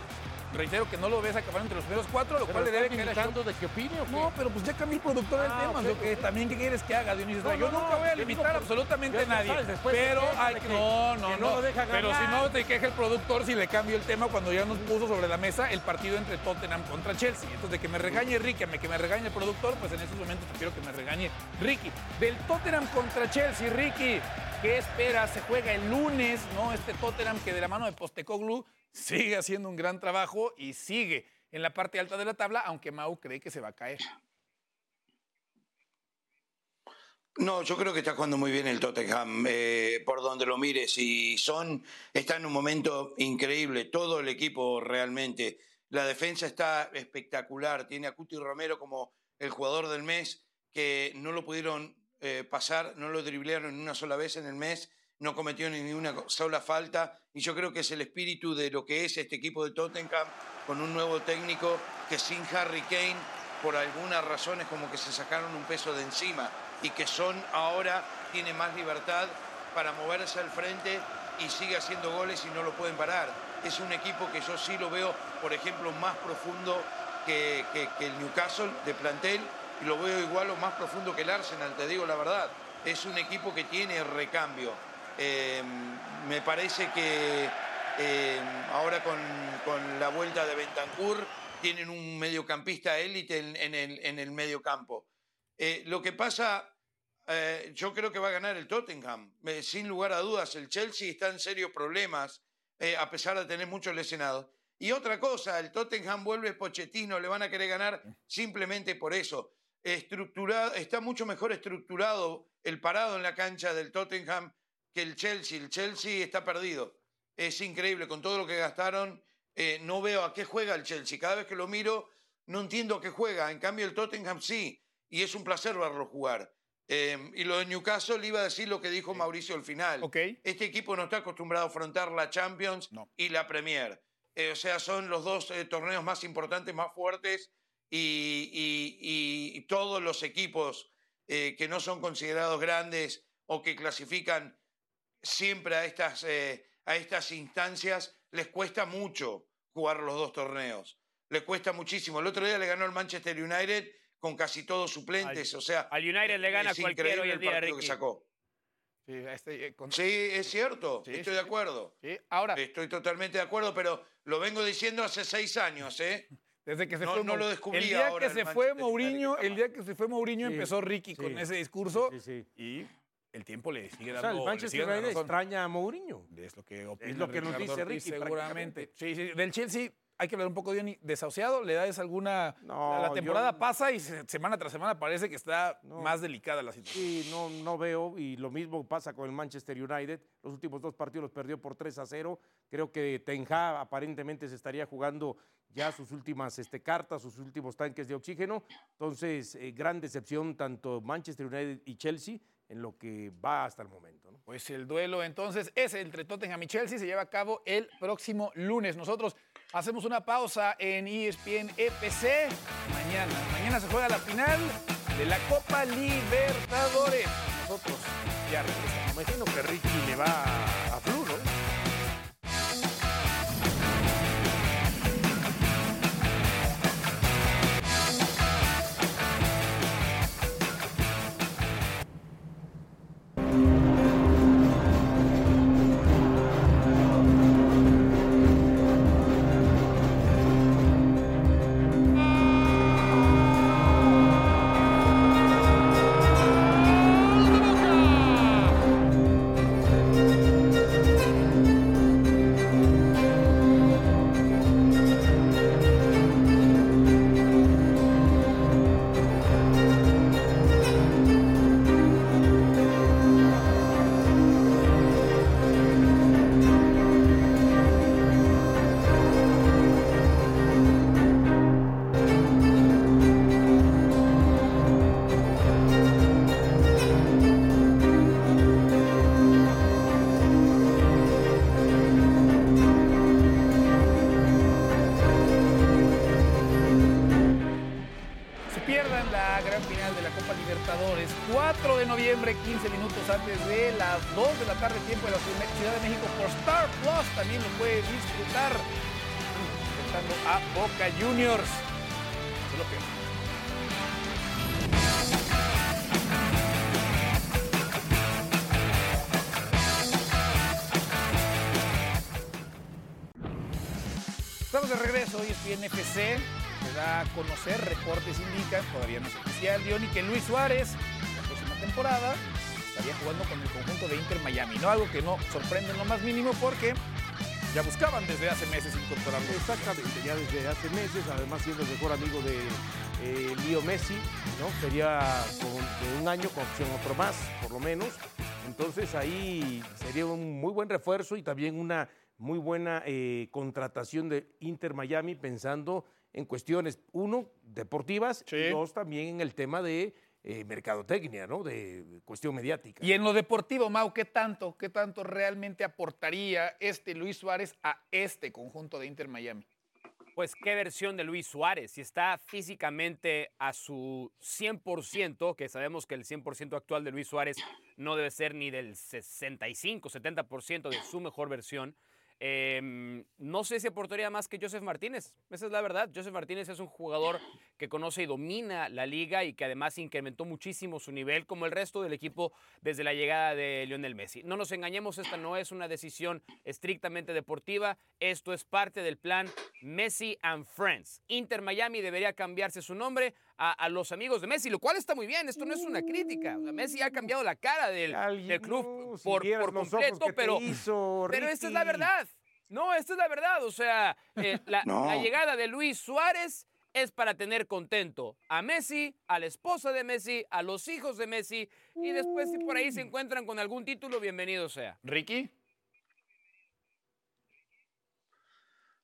reitero que no lo ves acabar entre los primeros cuatro, lo cual le debe caer de qué opine o No, pero pues ya cambió el productor del ah, tema. Lo que también qué quieres que haga, Dionisio. yo nunca voy a limitar absolutamente a nadie. pero hay que, no, no, no. pero si no te queja el productor si le cambio el tema cuando ya nos puso sobre la mesa el partido entre Tottenham contra Chelsea. Entonces, de que me regañe Ricky, que me regañe el productor, pues en esos momentos quiero que me regañe Ricky. Del Tottenham contra Chelsea, Ricky. ¿Qué espera? Se juega el lunes, ¿no? Este Tottenham que de la mano de Postecoglu sigue haciendo un gran trabajo y sigue en la parte alta de la tabla, aunque Mau cree que se va a caer. No, yo creo que está jugando muy bien el Tottenham, eh, por donde lo mires. Y Son está en un momento increíble, todo el equipo realmente. La defensa está espectacular. Tiene a Cuti Romero como el jugador del mes, que no lo pudieron eh, pasar, no lo driblearon una sola vez en el mes no cometió ni una sola falta y yo creo que es el espíritu de lo que es este equipo de Tottenham con un nuevo técnico que sin Harry Kane por algunas razones como que se sacaron un peso de encima y que Son ahora tiene más libertad para moverse al frente y sigue haciendo goles y no lo pueden parar. Es un equipo que yo sí lo veo, por ejemplo, más profundo que el Newcastle de plantel y lo veo igual o más profundo que el Arsenal, te digo la verdad. Es un equipo que tiene recambio Em, me parece que em, ahora con, la vuelta de Bentancur tienen un mediocampista élite en, el, en el mediocampo. Eh, lo que pasa, eh, yo creo que va a ganar el Tottenham. Eh, sin lugar a dudas, el Chelsea está en serios problemas, a pesar de tener muchos lesionados. Y otra cosa, el Tottenham vuelve Pochettino, le van a querer ganar simplemente por eso. Estructurado, está mucho mejor estructurado el parado en la cancha del Tottenham que el Chelsea. El Chelsea está perdido. Es increíble, con todo lo que gastaron, eh, no veo a qué juega el Chelsea. Cada vez que lo miro, no entiendo a qué juega. En cambio, el Tottenham sí, y es un placer verlo jugar. Em, y lo de Newcastle iba a decir lo que dijo Mauricio al final. Este equipo no está acostumbrado a afrontar la Champions y la Premier. Eh, o sea, son los dos eh, torneos más importantes, más fuertes, y todos los equipos que no son considerados grandes o que clasifican siempre a estas, eh, a estas instancias les cuesta mucho jugar los dos torneos. Les cuesta muchísimo. El otro día le ganó el Manchester United con casi todos suplentes. Al- o sea, al United le gana es hoy el día, partido que sacó. Sí, este, eh, con- Sí, es cierto, Sí, estoy sí, de sí. acuerdo. sí. Ahora, Estoy totalmente de acuerdo, pero lo vengo diciendo hace seis años, ¿eh? Desde que se no- fue no lo descubrí el día ahora que se Manchester fue Mourinho, el día que se fue Mourinho Sí, empezó Ricky con sí, ese discurso Sí, sí. y el tiempo le sigue O sea, dando, el Manchester dando United extraña a Mourinho. Es lo que opina lo que nos dice Ortiz, Ricky, seguramente. Sí, sí. Del Chelsea hay que hablar un poco de Diony. Desahuciado, le das alguna. No, la yo- temporada pasa y se- semana tras semana parece que está No. más delicada la situación. Sí, no, no veo, y lo mismo pasa con el Manchester United. Los últimos dos partidos los perdió por 3 a 0. Creo que Ten Hag aparentemente se estaría jugando ya sus últimas este, cartas, sus últimos tanques de oxígeno. Entonces, eh, gran decepción tanto Manchester United y Chelsea en lo que va hasta el momento. ¿no? Pues el duelo entonces es entre Tottenham y Chelsea, se lleva a cabo el próximo lunes. Nosotros hacemos una pausa en ESPN FC mañana. Mañana se juega la final de la Copa Libertadores. Nosotros ya regresamos. Imagino que Ricky le va noviembre, 15 minutos antes de las 2 de la tarde, tiempo de la Ciudad de México por Star Plus. También lo puede disfrutar enfrentando a Boca Juniors. Se lo. Estamos de regreso, hoy es NFC. Se da a conocer, reportes indican, todavía no es oficial, Diony, que Luis Suárez, temporada, estaría jugando con el conjunto de Inter Miami. No algo que no sorprende en lo más mínimo porque ya buscaban desde hace meses incorporarlo. Exactamente, ya desde hace meses, además siendo el mejor amigo de eh, Leo Messi, ¿no? Sería con- de un año con opción otro más, por lo menos. Entonces ahí sería un muy buen refuerzo y también una muy buena eh, contratación de Inter Miami pensando en cuestiones, uno, deportivas, Sí. y dos, también en el tema de eh, mercadotecnia, ¿no? De cuestión mediática. Y en lo deportivo, Mau, ¿qué tanto, qué tanto realmente aportaría este Luis Suárez a este conjunto de Inter Miami? Pues qué versión de Luis Suárez. Si está físicamente a su 100%, que sabemos que el 100% actual de Luis Suárez no debe ser ni del 65, 70% de su mejor versión. Eh, no sé si aportaría más que Joseph Martínez. Esa es la verdad. Joseph Martínez es un jugador que conoce y domina la liga y que además incrementó muchísimo su nivel, como el resto del equipo desde la llegada de Lionel Messi. No nos engañemos, esta no es una decisión estrictamente deportiva. Esto es parte del plan Messi and Friends. Inter Miami debería cambiarse su nombre a, a los amigos de Messi, lo cual está muy bien. Esto no es una crítica. O sea, Messi ha cambiado la cara del, del club no, por, por completo, pero, hizo, pero esta es la verdad. No, esta es la verdad. O sea, eh, la, No. la llegada de Luis Suárez es para tener contento a Messi, a la esposa de Messi, a los hijos de Messi, y después si por ahí se encuentran con algún título, bienvenido sea. Ricky.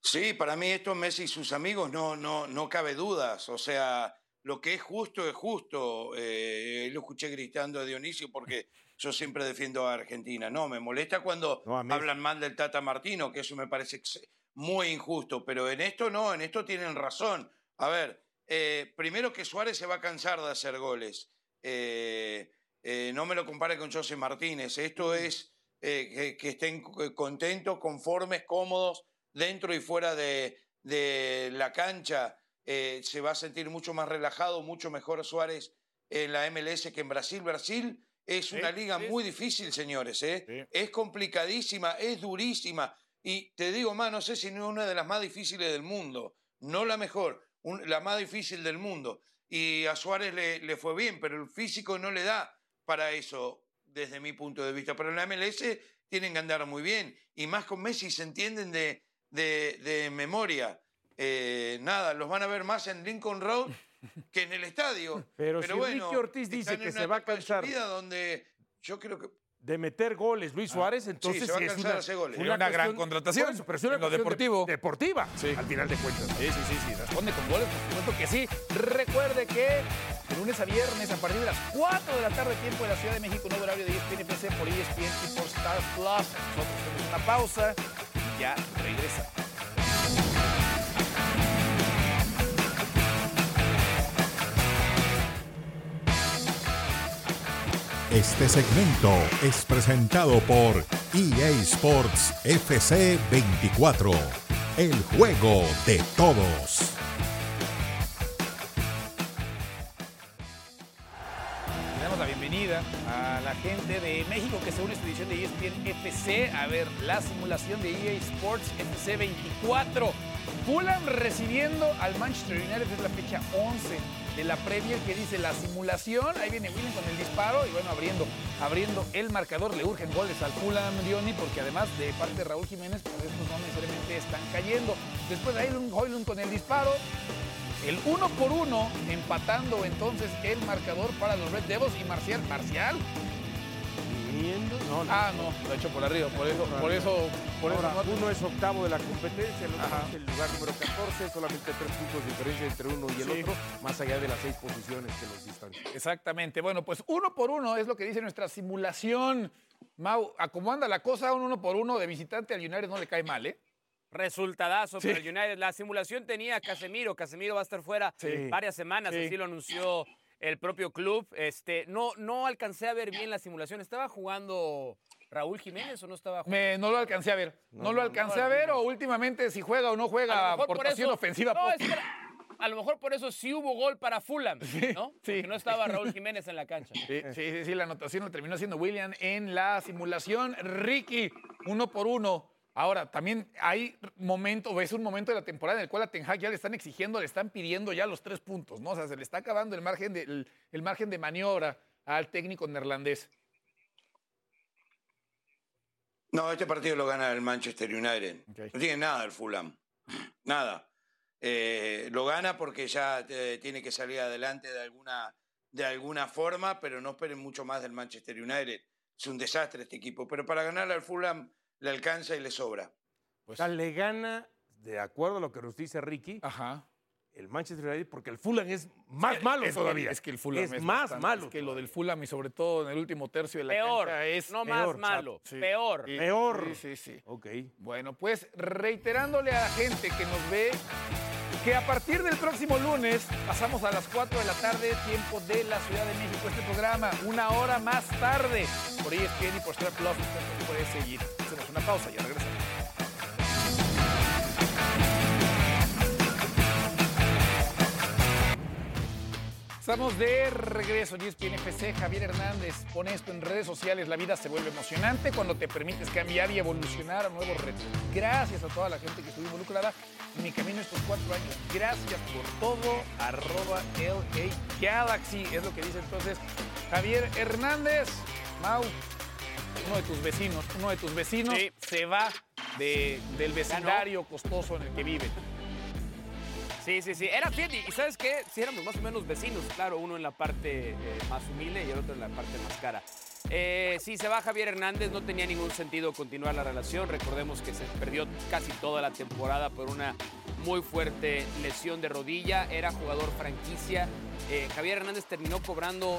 Sí, para mí esto Messi y sus amigos no, no, no cabe dudas. O sea, lo que es justo es justo. Eh, lo escuché gritando a Dionisio porque yo siempre defiendo a Argentina. No, me molesta cuando No, hablan mal del Tata Martino, que eso me parece muy injusto. Pero en esto no, en esto tienen razón. A ver, eh, primero que Suárez se va a cansar de hacer goles. Eh, no me lo compare con José Martínez. Esto es eh, que, que estén contentos, conformes, cómodos dentro y fuera de, de la cancha. Eh, se va a sentir mucho más relajado, mucho mejor Suárez en la MLS que en Brasil. Brasil es una liga muy difícil, señores. ¿eh? Es complicadísima, es durísima. Y te digo más, no sé si no es una de las más difíciles del mundo. No la mejor, la más difícil del mundo. Y a Suárez le, le fue bien, pero el físico no le da para eso, desde mi punto de vista. Pero en la MLS tienen que andar muy bien. Y más con Messi se entienden de, de, de memoria. Eh, nada, los van a ver más en Lincoln Road que en el estadio. Pero, si bueno, Ricky Ortiz dice que una se va a de cansar vida donde yo creo que de meter goles Luis Suárez, entonces Ah, se va a sí es una, de hacer goles. Una gran cuestión- contratación, eso, pero es una en lo de- deportivo. deportiva, Sí. al final de cuentas. Sí, sí, sí, sí, responde con goles, por supuesto que sí. Recuerde que de lunes a viernes, a partir de las 4 de la tarde, tiempo de la Ciudad de México, nuevo horario de ESPN FC por ESPN y por Star Plus. Nosotros tenemos una pausa y ya regresa. Este segmento es presentado por EA Sports FC 24, el juego de todos. A la gente de México que se une esta edición de ESPN FC a ver la simulación de EA Sports FC 24. Fulham recibiendo al Manchester United es la fecha 11 de la Premier que dice la simulación. Ahí viene William con el disparo y bueno, abriendo, abriendo el marcador. Le urgen goles al Fulham, Diony, porque además de parte de Raúl Jiménez, pues estos no necesariamente están cayendo. Después de Aylun Hoylund con el disparo, el uno por uno, empatando entonces el marcador para los Red Devils y Marcial. Marcial. Viniendo- no, no. Ah, no, lo ha hecho por arriba. Por eso, por eso, por eso no- uno es octavo de la competencia, el otro Ajá. es el lugar número 14, solamente tres puntos de diferencia entre uno y el Sí. otro, más allá de las seis posiciones que los distancian. Exactamente. Bueno, pues uno por uno es lo que dice nuestra simulación. Mau, a cómo anda la cosa, un uno por uno de visitante al United no le cae mal, ¿eh? Resultadazo Sí. para el United. La simulación tenía a Casemiro. Casemiro va a estar fuera Sí. varias semanas, Sí. así lo anunció el propio club. Este, no, no alcancé a ver bien la simulación. ¿Estaba jugando Raúl Jiménez o no estaba jugando? Me- no lo alcancé a ver. No, lo alcancé a ver o últimamente si juega o no lo juega por aportación eso- ofensiva. No, poco. espera. A lo mejor por eso sí hubo gol para Fulham, ¿no? sí. Porque no estaba Raúl Jiménez en la cancha. Sí, sí, sí, sí, la anotación la terminó haciendo William en la simulación. Ricky, uno por uno. Ahora, también hay momento, o es un momento de la temporada en el cual a Ten Hag ya le están exigiendo, le están pidiendo ya los tres puntos, ¿no? O sea, se le está acabando el margen de, el, el margen de maniobra al técnico neerlandés. No, este partido lo gana el Manchester United. No tiene nada el Fulham. Nada. Eh, lo gana porque ya eh, tiene que salir adelante de alguna, de alguna forma, pero no esperen mucho más del Manchester United. Es un desastre este equipo. Pero para ganar al Fulham le alcanza y le sobra. O sea, le gana, de acuerdo a lo que nos dice Ricky, Ajá. el Manchester United, porque el Fulham es más malo Es que- todavía. Es que el Fulham es, más bastante- malo. Es que lo del Fulham y sobre todo en el último tercio de la Peor, cancha es no más peor, malo, Sí. peor. Sí, Peor. Sí, sí, sí. Ok. Bueno, pues reiterándole a la gente que nos ve que a partir del próximo lunes pasamos a las 4 de la tarde, tiempo de la Ciudad de México, este programa, una hora más tarde, por ESPN y por Star Plus, usted puede seguir. Hacemos una pausa y regresamos. Estamos de regreso en ESPN FC. Javier Hernández pone esto en redes sociales. La vida se vuelve emocionante cuando te permites cambiar y evolucionar a nuevos retos. Gracias a toda la gente que estuvo involucrada mi camino estos cuatro años. Gracias por todo. Arroba LA Galaxy es lo que dice entonces Javier Hernández. Mau, uno de tus vecinos, uno de tus vecinos Sí. se va de- del vecindario costoso en el que vive. Sí, sí, sí. Era fiel. Y ¿sabes qué? Sí, éramos más o menos vecinos. Claro, uno en la parte eh, más humilde y el otro en la parte más cara. Eh, sí, se va Javier Hernández. No tenía ningún sentido continuar la relación. Recordemos que se perdió casi toda la temporada por una muy fuerte lesión de rodilla. Era jugador franquicia. Eh, Javier Hernández terminó cobrando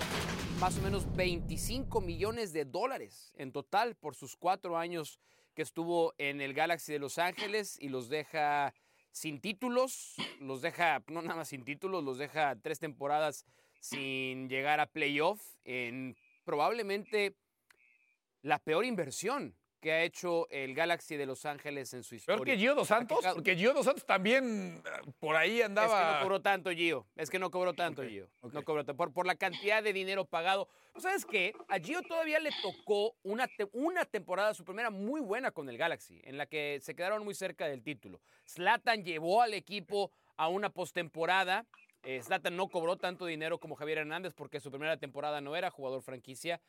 más o menos 25 millones de dólares en total por sus cuatro años que estuvo en el Galaxy de Los Ángeles y los deja sin títulos, los deja, no nada más sin títulos, los deja tres temporadas sin llegar a playoff en probablemente la peor inversión que ha hecho el Galaxy de Los Ángeles en su historia. Peor que Gio Dos Santos, porque Gio Dos Santos también eh, por ahí Es andaba. que no cobró tanto, Gio. Es que no cobró tanto, Gio. No cobró tanto. Por, por la cantidad de dinero pagado. ¿Sabes qué? A Gio todavía le tocó una, te- una temporada, su primera muy buena con el Galaxy, en la que se quedaron muy cerca del título. Zlatan llevó al equipo a una postemporada. Eh, Zlatan no cobró tanto dinero como Javier Hernández porque su primera temporada no era jugador franquicia.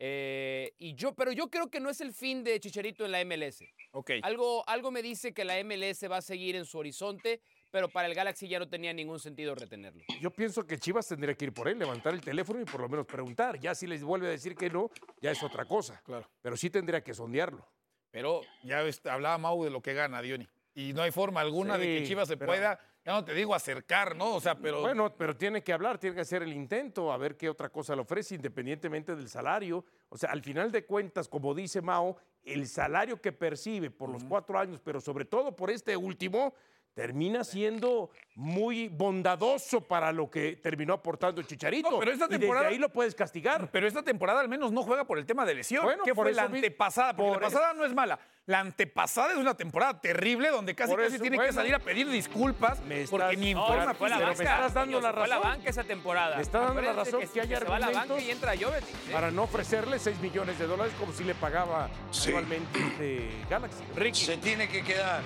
Eh, y yo, pero yo creo que no es el fin de Chicharito en la MLS. Ok. Algo, algo me dice que la MLS va a seguir en su horizonte, pero para el Galaxy ya no tenía ningún sentido retenerlo. Yo pienso que Chivas tendría que ir por él, levantar el teléfono y por lo menos preguntar. Ya si les vuelve a decir que no, ya es otra cosa. Claro. Pero sí tendría que sondearlo. Pero ya hablaba Mau de lo que gana, Diony. Y no hay forma alguna de que Chivas se pero- pueda, ya no te digo acercar, ¿no? O sea, pero. Bueno, pero tiene que hablar, tiene que hacer el intento, a ver qué otra cosa le ofrece, independientemente del salario. O sea, al final de cuentas, como dice Mao, el salario que percibe por los cuatro años, pero sobre todo por este último, termina siendo muy bondadoso para lo que terminó aportando Chicharito. No, pero esta Y desde temporada- ahí lo puedes castigar. Pero esta temporada al menos no juega por el tema de lesión. Bueno, ¿Qué por fue la antepasada? Porque por la pasada no es mala. La antepasada es una temporada terrible donde casi Por casi eso, tiene que salir a pedir disculpas Me porque estás- ni en No, fue la me estás dando la se fue la razón. banca esa temporada. Me está dando la razón que, que haya se va a la banca argumentos y entra Jovetic. ¿eh? Para no ofrecerle 6 millones de dólares como si le pagaba Sí. anualmente de Galaxy. Ricky. Se tiene que quedar.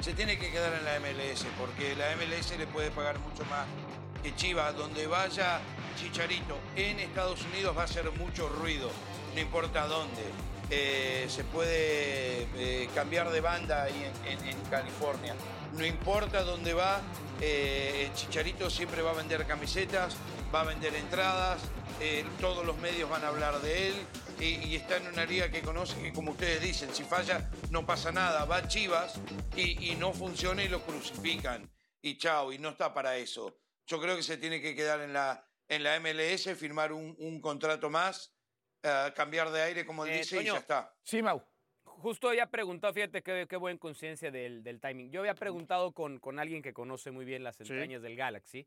Se tiene que quedar en la MLS, porque la MLS le puede pagar mucho más que Chivas. Donde vaya Chicharito en Estados Unidos va a hacer mucho ruido, no importa dónde. Eh, se puede eh, cambiar de banda ahí en, California. No importa dónde va, eh, Chicharito siempre va a vender camisetas, va a vender entradas, todos los medios van a hablar de él y, y está en una liga que conoce que como ustedes dicen, si falla no pasa nada, va a Chivas y, y no funciona y lo crucifican y chao, y no está para eso. Yo creo que se tiene que quedar en la, en la MLS, firmar un, un contrato más, eh, cambiar de aire como Eh, dice y ya está. Sí, Mau. Justo había preguntado, fíjate qué, qué buena conciencia del, del timing. Yo había preguntado con, con alguien que conoce muy bien las entrañas del Galaxy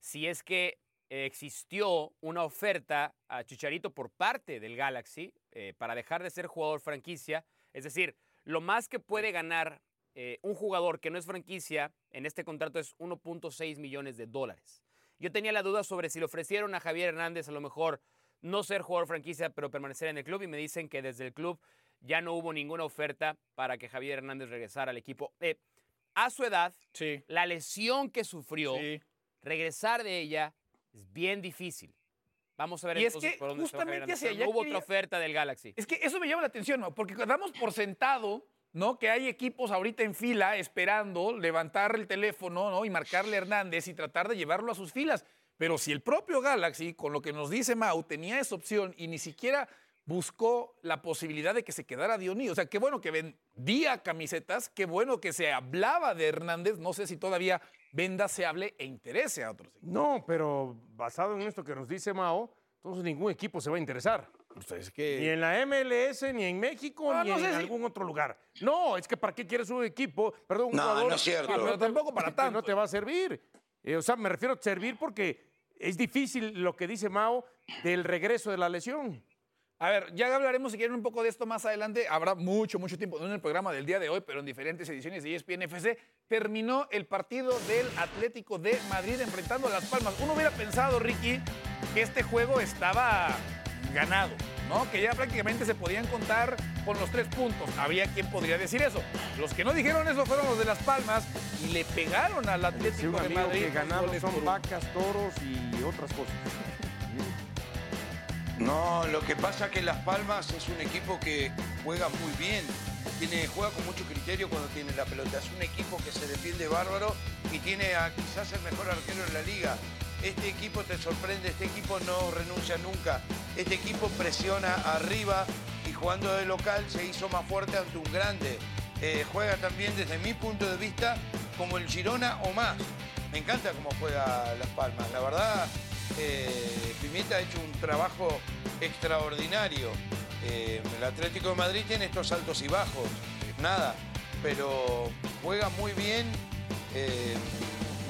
si es que existió una oferta a Chicharito por parte del Galaxy eh, para dejar de ser jugador franquicia. Es decir, lo más que puede ganar eh, un jugador que no es franquicia en este contrato es 1.6 millones de dólares. Yo tenía la duda sobre si le ofrecieron a Javier Hernández a lo mejor no ser jugador franquicia, pero permanecer en el club y me dicen que desde el club ya no hubo ninguna oferta para que Javier Hernández regresara al equipo. Eh, a su edad, Sí. la lesión que sufrió, Sí. regresar de ella es bien difícil. Vamos a ver Y es que por dónde se va justamente hacia no allá hubo quería- otra oferta del Galaxy. Es que eso me llama la atención, ¿no? porque damos por sentado, ¿no? Que hay equipos ahorita en fila esperando levantar el teléfono, ¿no? Y marcarle a Hernández y tratar de llevarlo a sus filas. Pero si el propio Galaxy, con lo que nos dice Mau, tenía esa opción y ni siquiera buscó la posibilidad de que se quedara Dioní. O sea, qué bueno que vendía camisetas, qué bueno que se hablaba de Hernández. No sé si todavía venda, se hable e interese a otros equipos. No, pero basado en esto que nos dice Mao, entonces ningún equipo se va a interesar. Pues es que... Ni en la MLS, ni en México, Ah, ni no en si- algún otro lugar. No, es que ¿para qué quieres un equipo? Perdón, un No, jugador no es cierto. Pero tampoco para tanto. No te va a servir. Eh, o sea, me refiero a servir porque es difícil lo que dice Mao del regreso de la lesión. A ver, ya hablaremos si quieren un poco de esto más adelante. Habrá mucho, mucho tiempo, no en el programa del día de hoy, pero en diferentes ediciones de ESPN FC. Terminó el partido del Atlético de Madrid enfrentando a Las Palmas. Uno hubiera pensado, Ricky, que este juego estaba ganado, ¿no? Que ya prácticamente se podían contar con los tres puntos. Había quien podría decir eso. Los que no dijeron eso fueron los de Las Palmas y le pegaron al Atlético un de amigo Madrid. que por son vacas, toros y otras cosas. No, lo que pasa que Las Palmas es un equipo que juega muy bien. Tiene, juega con mucho criterio cuando tiene la pelota. Es un equipo que se defiende bárbaro y tiene quizás el mejor arquero en la liga. Este equipo te sorprende, este equipo no renuncia nunca. Este equipo presiona arriba y jugando de local se hizo más fuerte ante un grande. Eh, juega también desde mi punto de vista como el Girona o más. Me encanta cómo juega Las Palmas. La verdad, eh, Pimienta ha hecho un trabajo extraordinario. Eh, el Atlético de Madrid tiene estos altos y bajos, nada, pero juega muy bien eh,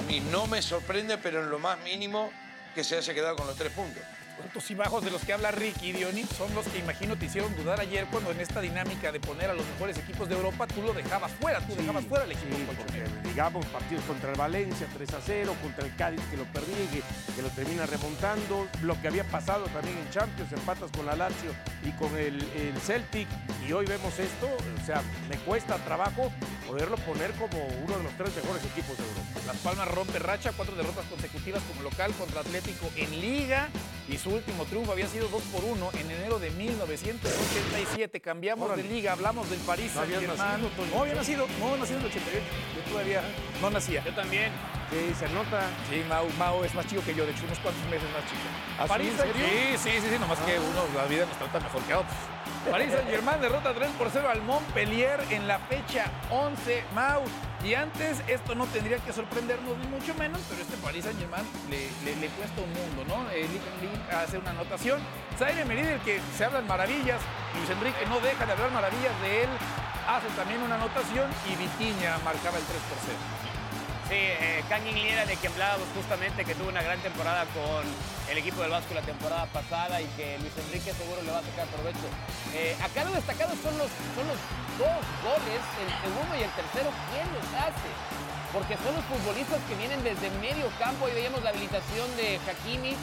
y no me sorprende, pero en lo más mínimo, que se haya quedado con los tres puntos. Altos y bajos de los que habla Ricky Dioni son los que imagino te hicieron dudar ayer cuando en esta dinámica de poner a los mejores equipos de Europa tú lo dejabas fuera, tú dejabas fuera al equipo Sí, porque, colchonero. digamos, partidos contra el Valencia 3 a 0, contra el Cádiz que lo perdí, que, que lo termina remontando, lo que había pasado también en Champions, empatas con la Lazio y con el, el Celtic, y hoy vemos esto, o sea, me cuesta trabajo poderlo poner como uno de los tres mejores equipos de Europa. Las Palmas rompe racha, cuatro derrotas consecutivas como local contra Atlético en Liga y su último triunfo había sido 2 por 1 en enero de 1987. Cambiamos Órale. de liga, hablamos del París No Saint-Germain. nacido. No había nacido, no nací en el 88. Yo todavía no nacía. Yo también. Sí, se nota. Sí, Mau, Mau es más chico que yo, de hecho, unos cuantos meses más chico. ¿Ah, sí? París. Sí, sí, sí, sí, nomás que uno, la vida nos trata mejor que a otros. París Saint-Germain derrota 3 por 0 al Montpellier en la fecha 11, Mau. Y antes esto no tendría que sorprendernos ni mucho menos, pero este París Saint-Germain le, le- le cuesta un mundo, ¿no? El Ligue hace una anotación. Zaire Merid, el que se hablan maravillas, Luis Enrique no deja de hablar maravillas de él, hace también una anotación y Vitiña marcaba el 3 por 0. Sí, eh, Kangin Lee era de que hablábamos justamente que tuvo una gran temporada con el equipo del Vasco la temporada pasada y que Luis Enrique seguro le va a sacar provecho. Eh, acá lo destacado son los, son los dos goles, el segundo y el tercero, ¿quién los hace? Porque son los futbolistas que vienen desde medio campo. Hoy veíamos la habilitación de Hakimi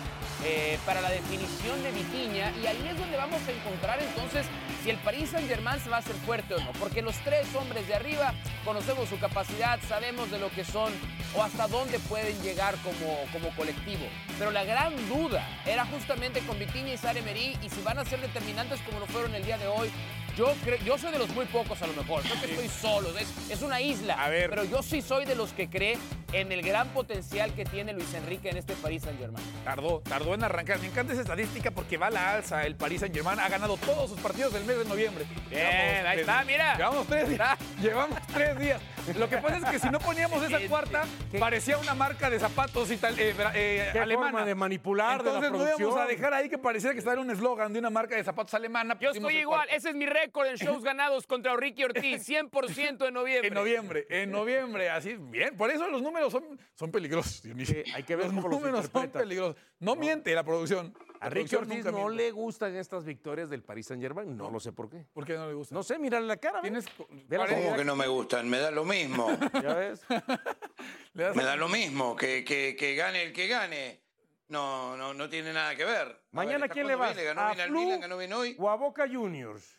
eh, para la definición de Vitiña y ahí es donde vamos a encontrar entonces si el Paris Saint Germain se va a hacer fuerte o no. Porque los tres hombres de arriba conocemos su capacidad, sabemos de lo que son o hasta dónde pueden llegar como, como colectivo. Pero la gran duda era justamente con Vitiña y Sare Emery y si van a ser determinantes como lo fueron el día de hoy. Yo, creo, yo soy de los muy pocos a lo mejor, creo que estoy solo, es, es una isla. A ver. Pero yo sí soy de los que cree en el gran potencial que tiene Luis Enrique en este Paris Saint Germain. Tardó, tardó en arrancar. Me encanta esa estadística porque va a la alza. El Paris Saint Germain ha ganado todos sus partidos del mes de noviembre. Bien, ahí tres- está, mira. Llevamos tres días. Llevamos tres días. Lo que pasa es que si no poníamos esa cuarta, parecía una marca de zapatos ital- eh, bra- eh, Qué alemana. forma de manipular de la Entonces no íbamos producción. a dejar ahí que pareciera que estaba en un eslogan de una marca de zapatos alemana. Yo estoy igual, ese es mi récord en shows ganados contra Ricky Ortiz, 100% en noviembre. En noviembre, en noviembre, así, bien. Por eso los números son, son peligrosos, Dionisio. Sí, hay que ver los cómo los números son peligrosos. No, miente la producción. A Ricky Ortiz no miente. le gustan estas victorias del Paris Saint Germain. No lo sé por qué. ¿Por qué no le gusta? No sé, mírale la cara. Tienes- ¿Cómo que no me gustan? Me da lo mismo. ¿Ya ves? Me da lo mismo. Que, que, que gane el que gane. No, no, no tiene nada que ver. A ver, Mañana, ¿está ¿quién le? ¿Le ganó ¿A bien al Flu Milan? ¿Ganó bien hoy? o a Boca Juniors?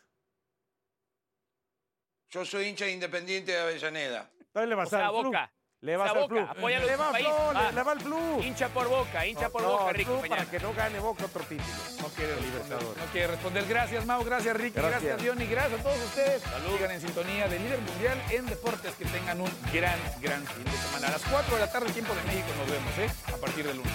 Yo soy hincha de Independiente de Avellaneda. Entonces le O vas sea, al Flu. Boca. Le O vas sea, al Boca, Flu. apóyalo Le va país. Flu, Va. le, le va al Flu. Hincha por Boca, hincha por No, Boca, al Ricky. Mañana. para que no gane Boca otro título. No quiere responder. Libertadores. No quiere responder. Gracias, Mau. Gracias, Ricky. Gracias, Gracias. Diony. Gracias a todos ustedes. Sigan en sintonía de Líder Mundial en Deportes. Que tengan un gran, gran fin de semana. A las 4 de la tarde, tiempo de México, nos vemos, ¿eh? A partir del lunes.